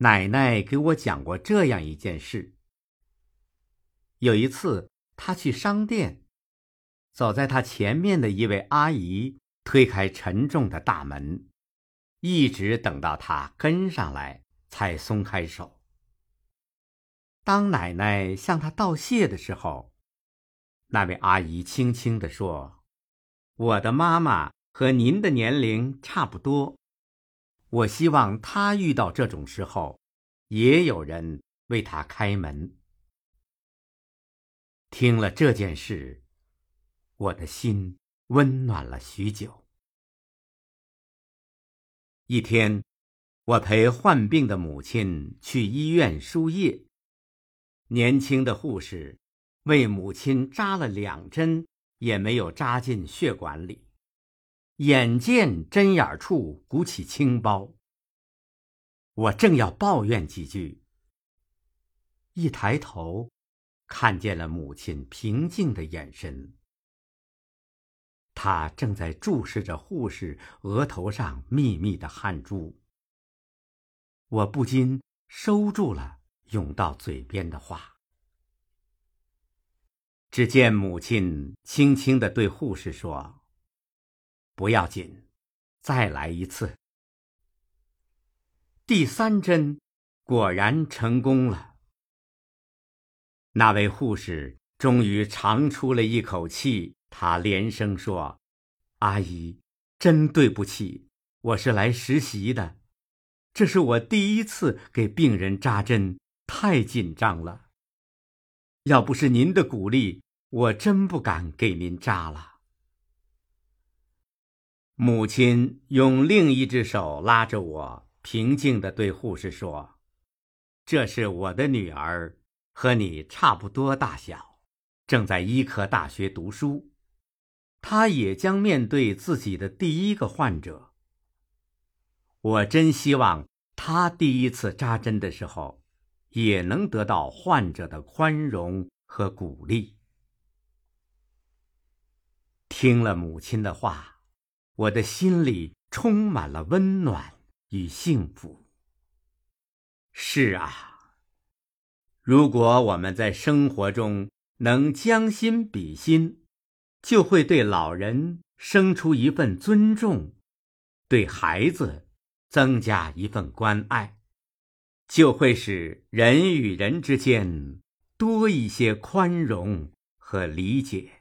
奶奶给我讲过这样一件事：有一次，她去商店，走在她前面的一位阿姨推开沉重的大门，一直等到她跟上来，才松开手。当奶奶向她道谢的时候，那位阿姨轻轻地说：“我的妈妈和您的年龄差不多。”我希望他遇到这种时候，也有人为他开门。听了这件事，我的心温暖了许久。一天，我陪患病的母亲去医院输液，年轻的护士为母亲扎了两针，也没有扎进血管里。眼见针眼处鼓起青包，我正要抱怨几句，一抬头，看见了母亲平静的眼神。她正在注视着护士额头上密密的汗珠。我不禁收住了涌到嘴边的话。只见母亲轻轻的对护士说。不要紧，再来一次。第三针果然成功了。那位护士终于长出了一口气，她连声说：“阿姨，真对不起，我是来实习的，这是我第一次给病人扎针，太紧张了。要不是您的鼓励，我真不敢给您扎了。”母亲用另一只手拉着我，平静地对护士说：“这是我的女儿，和你差不多大小，正在医科大学读书。她也将面对自己的第一个患者。我真希望她第一次扎针的时候，也能得到患者的宽容和鼓励。”听了母亲的话。我的心里充满了温暖与幸福。是啊，如果我们在生活中能将心比心，就会对老人生出一份尊重，对孩子增加一份关爱，就会使人与人之间多一些宽容和理解。